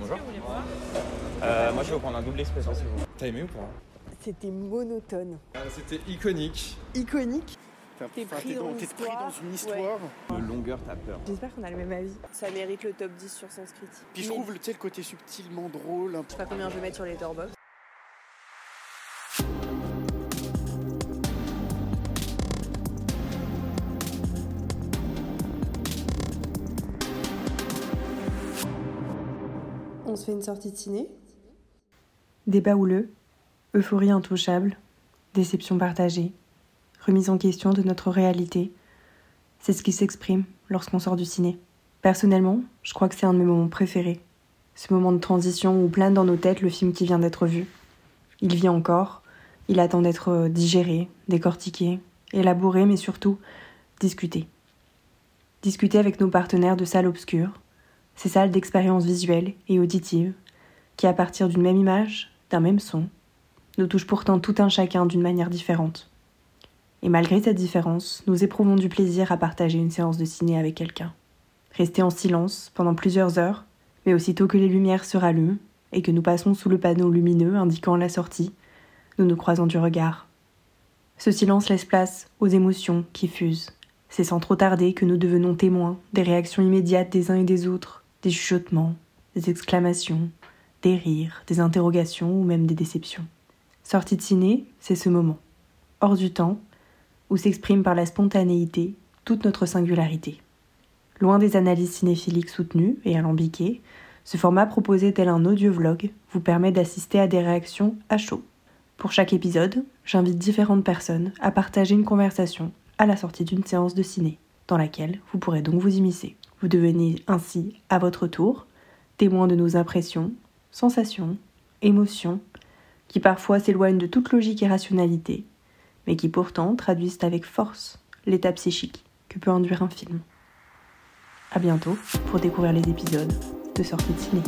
Bonjour. Euh, moi, je vais vous prendre un double espresso, s'il vous plaît. T'as aimé ou pas C'était monotone. Ah, C'était iconique. Iconique. T'es pris, pris dans dans une Ouais. histoire. De longueur, t'as peur. J'espère qu'on a le même avis. Ça mérite le top 10 sur Sanskrit. Puis je trouve le côté subtilement drôle. Je sais pas combien je vais mettre sur les Letterboxd. On se fait une sortie de ciné Débat houleux, euphorie intouchable, déception partagée, remise en question de notre réalité. C'est ce qui s'exprime lorsqu'on sort du ciné. Personnellement, je crois que c'est un de mes moments préférés. Ce moment de transition où plane dans nos têtes le film qui vient d'être vu. Il vit encore, il attend d'être euh, digéré, décortiqué, élaboré, mais surtout discuté. Discuter avec nos partenaires de salles obscures, ces salles d'expérience visuelle et auditive, qui à partir d'une même image, d'un même son, nous touchent pourtant tout un chacun d'une manière différente. Et malgré cette différence, nous éprouvons du plaisir à partager une séance de ciné avec quelqu'un. Rester en silence pendant plusieurs heures, mais aussitôt que les lumières se rallument et que nous passons sous le panneau lumineux indiquant la sortie, nous nous croisons du regard. Ce silence laisse place aux émotions qui fusent. C'est sans trop tarder que nous devenons témoins des réactions immédiates des uns et des autres, des chuchotements, des exclamations, des rires, des interrogations ou même des déceptions. Sortie de ciné, c'est ce moment, hors du temps, où s'exprime par la spontanéité toute notre singularité. Loin des analyses cinéphiliques soutenues et alambiquées, ce format proposé tel un audio-vlog vous permet d'assister à des réactions à chaud. Pour chaque épisode, j'invite différentes personnes à partager une conversation à la sortie d'une séance de ciné, dans laquelle vous pourrez donc vous immiscer. Vous devenez ainsi, à votre tour, témoin de nos impressions, sensations, émotions, qui parfois s'éloignent de toute logique et rationalité, mais qui pourtant traduisent avec force l'état psychique que peut induire un film. À bientôt pour découvrir les épisodes de Sortie de ciné.